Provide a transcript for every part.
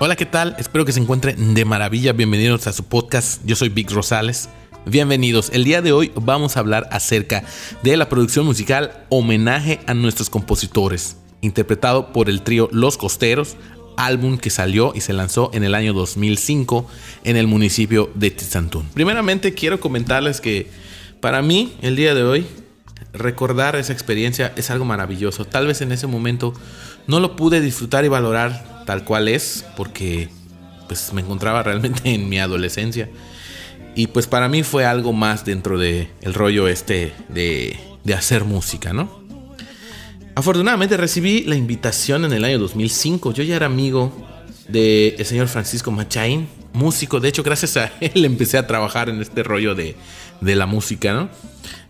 Hola, ¿qué tal? Espero que se encuentren de maravilla. Bienvenidos a su podcast. Yo soy Vic Rosales. Bienvenidos. El día de hoy vamos a hablar acerca de la producción musical Homenaje a nuestros compositores, interpretado por el trío Los Costeros, álbum que salió y se lanzó en el año 2005 en el municipio de Tizantún. Primeramente quiero comentarles que para mí el día de hoy recordar esa experiencia es algo maravilloso. Tal vez en ese momento no lo pude disfrutar y valorar tal cual es porque pues me encontraba realmente en mi adolescencia. Y pues para mí fue algo más dentro del el rollo este de, de hacer música, ¿no? Afortunadamente recibí la invitación en el año 2005. Yo ya era amigo del señor Francisco Machain, músico. De hecho, gracias a él empecé a trabajar en este rollo de, la música, ¿no?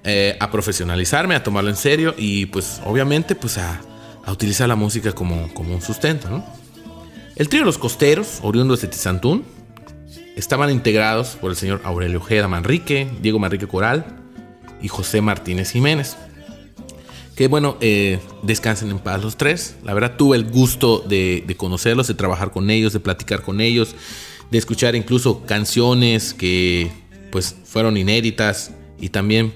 Eh, a profesionalizarme, a tomarlo en serio y pues obviamente pues a, utilizar la música como, como, un sustento, ¿no? El trío Los Costeros, oriundos de Tizantún, estaban integrados por el señor Aurelio Ojeda Manrique, Diego Manrique Coral y José Martínez Jiménez. Que bueno, eh, descansen en paz los tres. La verdad tuve el gusto de, conocerlos, de trabajar con ellos, de platicar con ellos, de escuchar incluso canciones que pues fueron inéditas y también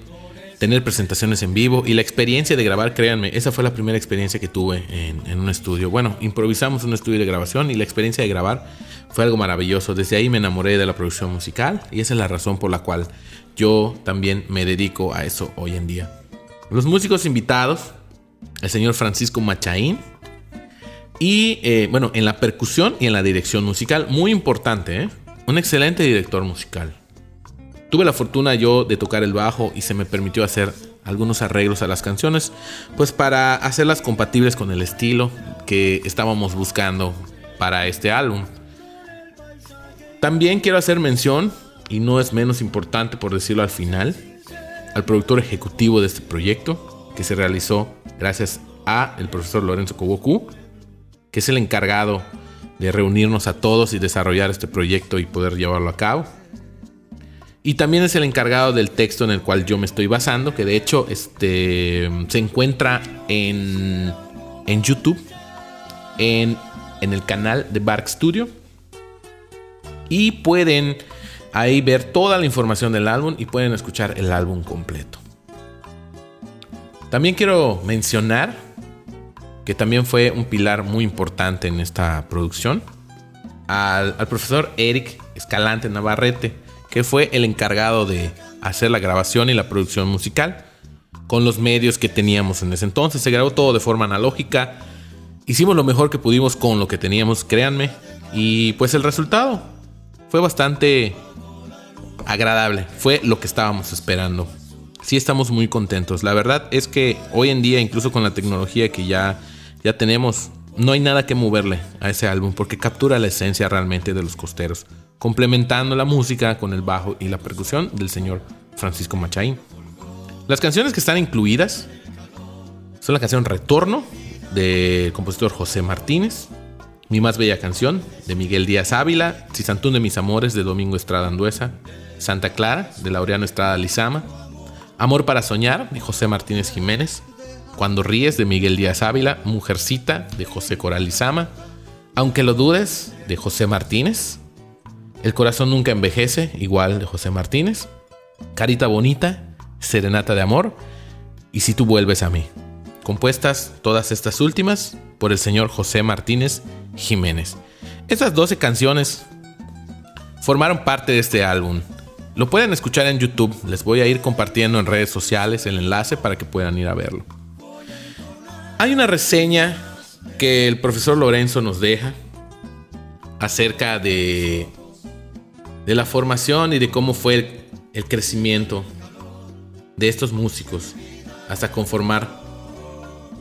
tener presentaciones en vivo y la experiencia de grabar, créanme, esa fue la primera experiencia que tuve en, un estudio. Bueno, improvisamos un estudio de grabación y la experiencia de grabar fue algo maravilloso. Desde ahí me enamoré de la producción musical y esa es la razón por la cual yo también me dedico a eso hoy en día. Los músicos invitados, el señor Francisco Machaín. Y eh, bueno, en la percusión y en la dirección musical, muy importante, ¿eh? un excelente director musical. Tuve la fortuna yo de tocar el bajo y se me permitió hacer algunos arreglos a las canciones, pues para hacerlas compatibles con el estilo que estábamos buscando para este álbum. También quiero hacer mención, y no es menos importante por decirlo al final, al productor ejecutivo de este proyecto, que se realizó gracias a el profesor Lorenzo Koboku, que es el encargado de reunirnos a todos y desarrollar este proyecto y poder llevarlo a cabo. Y también es el encargado del texto en el cual yo me estoy basando, que de hecho este, se encuentra en, en YouTube, en, en el canal de Bark Studio. Y pueden ahí ver toda la información del álbum y pueden escuchar el álbum completo. También quiero mencionar que también fue un pilar muy importante en esta producción, al, profesor Eric Escalante Navarrete, que fue el encargado de hacer la grabación y la producción musical con los medios que teníamos en ese entonces. Se grabó todo de forma analógica. Hicimos lo mejor que pudimos con lo que teníamos, créanme. Y pues el resultado fue bastante agradable. Fue lo que estábamos esperando. Sí estamos muy contentos. La verdad es que hoy en día, incluso con la tecnología que ya, ya tenemos, no hay nada que moverle a ese álbum porque captura la esencia realmente de los costeros, complementando la música con el bajo y la percusión del señor Francisco Machain. Las canciones que están incluidas son la canción Retorno del compositor José Martínez, Mi más bella canción de Miguel Díaz Ávila, Cisantún de mis amores de Domingo Estrada Anduesa, Santa Clara, de Laureano Estrada Lizama, Amor para Soñar, de José Martínez Jiménez, Cuando Ríes, de Miguel Díaz Ávila, Mujercita, de José Coral Lizama, Aunque lo dudes, de José Martínez, El corazón nunca envejece, igual de José Martínez, Carita Bonita, Serenata de Amor, y Si tú vuelves a mí, compuestas todas estas últimas por el señor José Martínez Jiménez. Estas 12 canciones formaron parte de este álbum lo pueden escuchar en YouTube. Les voy a ir compartiendo en redes sociales el enlace para que puedan ir a verlo. Hay una reseña que el profesor Lorenzo nos deja acerca de, de la formación y de cómo fue el, crecimiento de estos músicos hasta conformar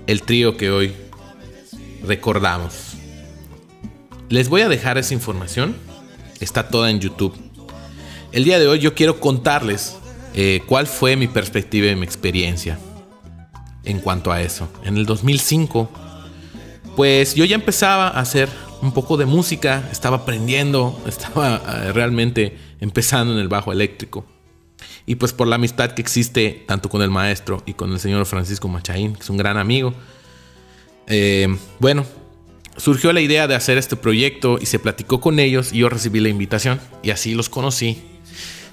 el trío que hoy recordamos. Les voy a dejar esa información. Está toda en YouTube. El día de hoy yo quiero contarles eh, cuál fue mi perspectiva y mi experiencia en cuanto a eso. En el 2005, pues yo ya empezaba a hacer un poco de música, estaba aprendiendo, estaba eh, realmente empezando en el bajo eléctrico. Y pues por la amistad que existe tanto con el maestro y con el señor Francisco Machaín, que es un gran amigo, eh, bueno, surgió la idea de hacer este proyecto y se platicó con ellos y yo recibí la invitación y así los conocí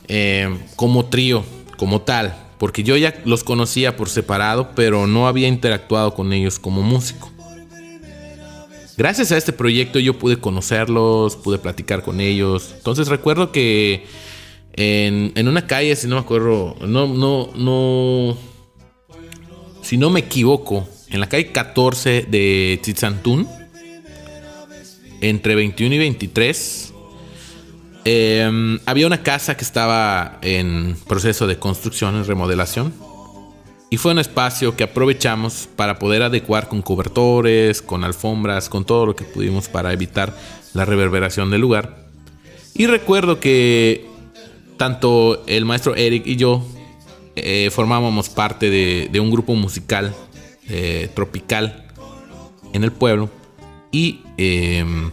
eh, como trío, como tal, porque yo ya los conocía por separado, pero no había interactuado con ellos como músico. Gracias a este proyecto yo pude conocerlos, pude platicar con ellos. Entonces recuerdo que en, en una calle, si no me acuerdo, no, no, no, si no me equivoco, en la calle 14 de Tizantún, entre 21 y 23, em, había una casa que estaba en proceso de construcción, en remodelación. Y fue un espacio que aprovechamos para poder adecuar con cobertores, con alfombras, con todo lo que pudimos para evitar la reverberación del lugar. Y recuerdo que tanto el maestro Eric y yo eh, formábamos parte de, un grupo musical eh, tropical en el pueblo y em,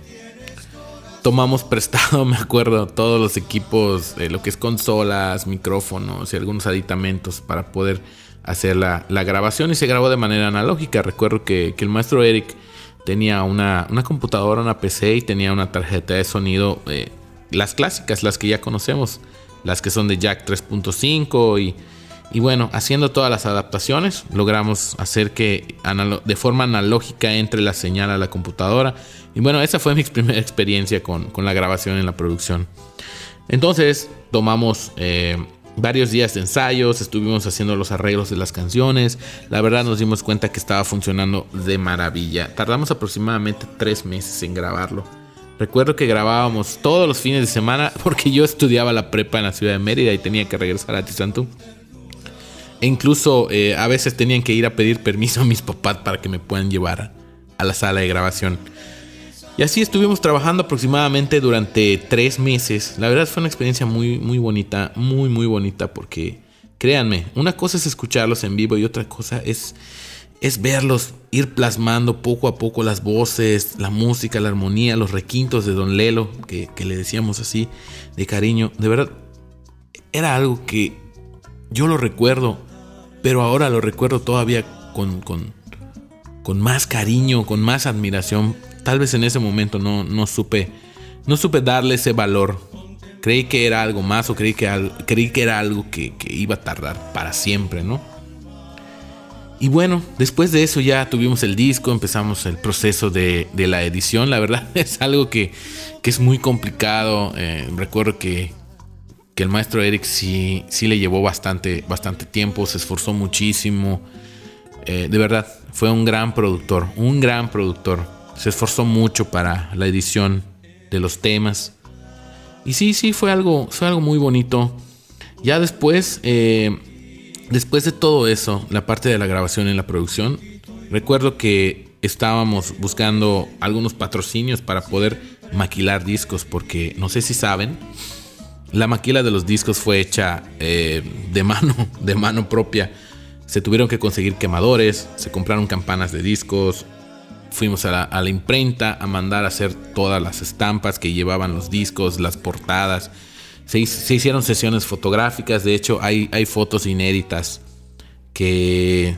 tomamos prestado, me acuerdo, todos los equipos, lo que es consolas, micrófonos y algunos aditamentos para poder hacer la, grabación y se grabó de manera analógica. Recuerdo que, el maestro Eric tenía una, computadora, una PC y tenía una tarjeta de sonido, eh, las clásicas, las que ya conocemos, las que son de Jack 3.5 y y bueno, haciendo todas las adaptaciones, logramos hacer que de forma analógica entre la señal a la computadora. Y bueno, esa fue mi primera experiencia con, la grabación en la producción. Entonces, tomamos eh, varios días de ensayos, estuvimos haciendo los arreglos de las canciones. La verdad nos dimos cuenta que estaba funcionando de maravilla. Tardamos aproximadamente tres meses en grabarlo. Recuerdo que grabábamos todos los fines de semana porque yo estudiaba la prepa en la ciudad de Mérida y tenía que regresar a Tizantú. E incluso eh, a veces tenían que ir a pedir permiso a mis papás para que me puedan llevar a la sala de grabación. Y así estuvimos trabajando aproximadamente durante tres meses. La verdad fue una experiencia muy, muy bonita, muy, muy bonita porque, créanme, una cosa es escucharlos en vivo y otra cosa es, es verlos ir plasmando poco a poco las voces, la música, la armonía, los requintos de Don Lelo, que, que le decíamos así de cariño. De verdad, era algo que yo lo recuerdo pero ahora lo recuerdo todavía con, con, más cariño, con más admiración. Tal vez en ese momento no, no, supe, no supe darle ese valor. Creí que era algo más o creí que, creí que era algo que, iba a tardar para siempre, ¿no? Y bueno, después de eso ya tuvimos el disco, empezamos el proceso de, la edición. La verdad es algo que, es muy complicado. Eh, recuerdo que, que el maestro Eric sí, sí le llevó bastante, bastante tiempo, se esforzó muchísimo. Eh, de verdad, fue un gran productor, un gran productor. Se esforzó mucho para la edición de los temas. Y sí, sí, fue algo, fue algo muy bonito. Ya después, eh, después de todo eso, la parte de la grabación y la producción, recuerdo que estábamos buscando algunos patrocinios para poder maquilar discos, porque no sé si saben, la maquila de los discos fue hecha eh, de mano, de mano propia. Se tuvieron que conseguir quemadores, se compraron campanas de discos, fuimos a la, imprenta a mandar a hacer todas las estampas que llevaban los discos, las portadas. Se, hicieron sesiones fotográficas, de hecho hay, hay fotos inéditas que,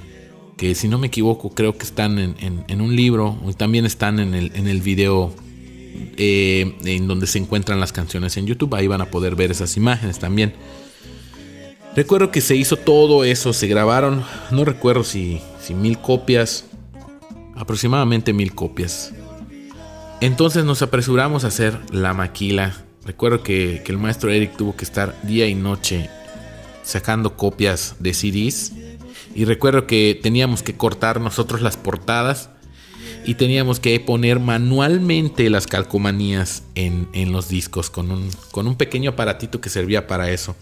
que, si no me equivoco creo que están en, un libro y también están en el, en el video eh, en donde se encuentran las canciones en YouTube. Ahí van a poder ver esas imágenes también. Recuerdo que se hizo todo eso, se grabaron, no recuerdo si, si mil copias, aproximadamente mil copias. Entonces nos apresuramos a hacer la maquila. Recuerdo que, que el maestro Eric tuvo que estar día y noche sacando copias de CDs. Y recuerdo que teníamos que cortar nosotros las portadas y teníamos que poner manualmente las calcomanías en, los discos con un, con un, pequeño aparatito que servía para eso.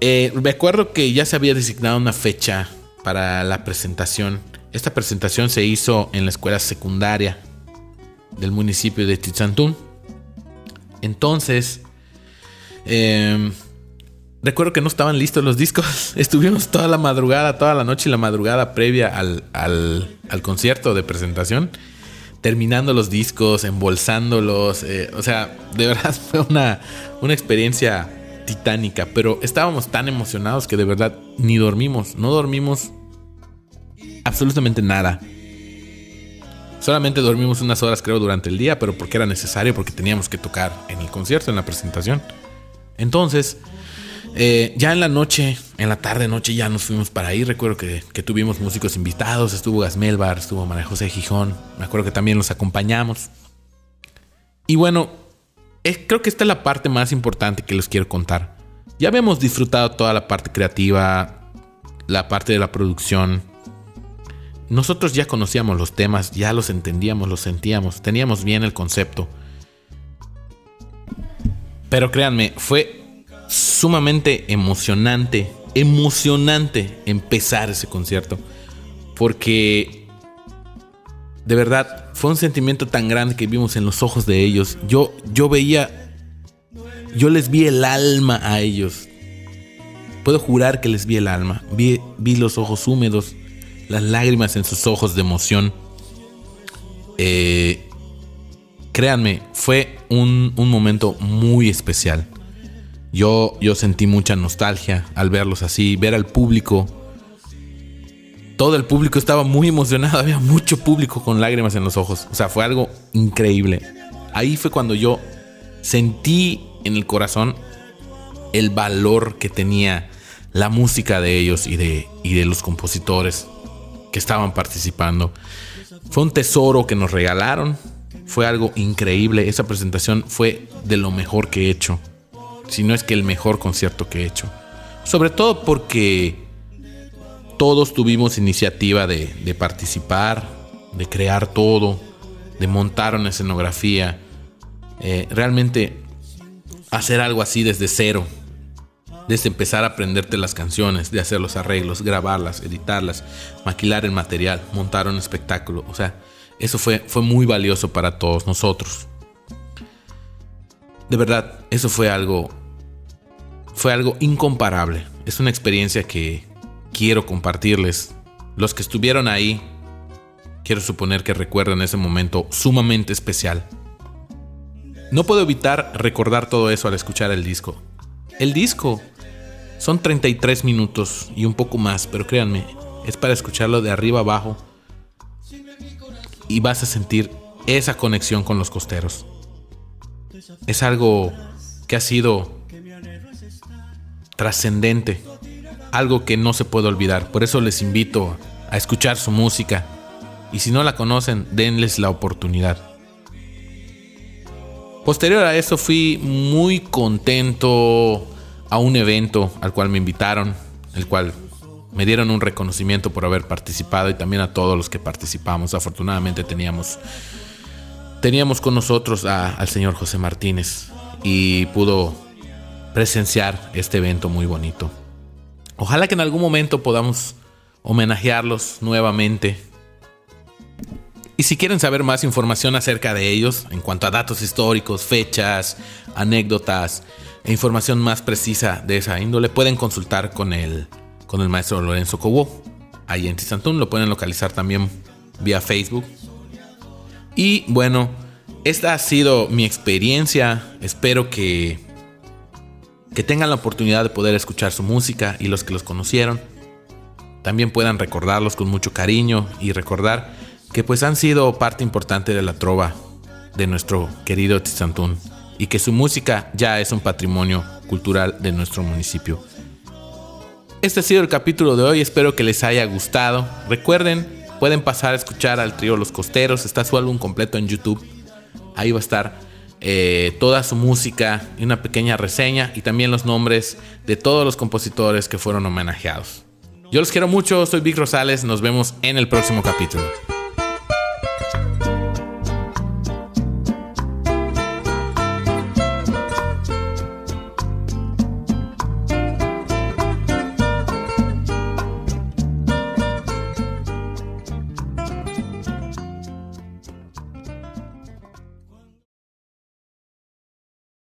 Eh, recuerdo que ya se había designado una fecha para la presentación. Esta presentación se hizo en la escuela secundaria del municipio de Tizantún. Entonces, eh, Recuerdo que no estaban listos los discos. Estuvimos toda la madrugada, toda la noche y la madrugada previa al, concierto de presentación. Terminando los discos, embolsándolos. Eh, o sea, de verdad fue una, una experiencia titánica. Pero estábamos tan emocionados que de verdad ni dormimos. No dormimos absolutamente nada. Solamente dormimos unas horas creo durante el día, pero porque era necesario, porque teníamos que tocar en el concierto, en la presentación. Entonces, eh, ya en la noche, en la tarde noche ya nos fuimos para ahí. Recuerdo que, tuvimos músicos invitados, estuvo Gasmelbar, estuvo María José Gijón. Me acuerdo que también los acompañamos. Y bueno, creo que esta es la parte más importante que les quiero contar. Ya habíamos disfrutado toda la parte creativa, la parte de la producción. Nosotros ya conocíamos los temas, ya los entendíamos, los sentíamos, teníamos bien el concepto. Pero créanme, fue sumamente emocionante, emocionante empezar ese concierto. Porque de verdad fue un sentimiento tan grande que vimos en los ojos de ellos. Yo, yo veía, yo les vi el alma a ellos. Puedo jurar que les vi el alma. Vi, vi los ojos húmedos, las lágrimas en sus ojos de emoción. Eh, créanme, fue un, un momento muy especial. Yo, yo sentí mucha nostalgia al verlos así, ver al público. Todo el público estaba muy emocionado, había mucho público con lágrimas en los ojos. O sea, fue algo increíble. Ahí fue cuando yo sentí en el corazón el valor que tenía la música de ellos y de, y de los compositores que estaban participando. Fue un tesoro que nos regalaron. Fue algo increíble. Esa presentación fue de lo mejor que he hecho si no es que el mejor concierto que he hecho. Sobre todo porque todos tuvimos iniciativa de, participar, de crear todo, de montar una escenografía. Eh, realmente hacer algo así desde cero. Desde empezar a aprenderte las canciones, de hacer los arreglos, grabarlas, editarlas, maquilar el material, montar un espectáculo. O sea, eso fue, fue muy valioso para todos nosotros de verdad, eso fue algo. Fue algo incomparable. Es una experiencia que quiero compartirles. Los que estuvieron ahí, quiero suponer que recuerdan ese momento sumamente especial. No puedo evitar recordar todo eso al escuchar el disco. El disco son 33 minutos y un poco más, pero créanme, es para escucharlo de arriba abajo y vas a sentir esa conexión con los costeros es algo que ha sido trascendente, algo que no se puede olvidar. Por eso les invito a escuchar su música y si no la conocen, denles la oportunidad. Posterior a eso fui muy contento a un evento al cual me invitaron, el cual me dieron un reconocimiento por haber participado y también a todos los que participamos. Afortunadamente teníamos teníamos con nosotros al señor José Martínez y pudo presenciar este evento muy bonito. Ojalá que en algún momento podamos homenajearlos nuevamente. Y si quieren saber más información acerca de ellos, en cuanto a datos históricos, fechas, anécdotas e información más precisa de esa índole, pueden consultar con el, con el maestro Lorenzo Cobo. Ahí en Tizantún lo pueden localizar también vía Facebook y bueno, esta ha sido mi experiencia. Espero que, que tengan la oportunidad de poder escuchar su música y los que los conocieron también puedan recordarlos con mucho cariño y recordar que pues han sido parte importante de la trova de nuestro querido Tizantún y que su música ya es un patrimonio cultural de nuestro municipio. Este ha sido el capítulo de hoy, espero que les haya gustado. Recuerden Pueden pasar a escuchar al trío Los Costeros. Está su álbum completo en YouTube. Ahí va a estar eh, toda su música y una pequeña reseña y también los nombres de todos los compositores que fueron homenajeados. Yo los quiero mucho, soy Vic Rosales, nos vemos en el próximo capítulo.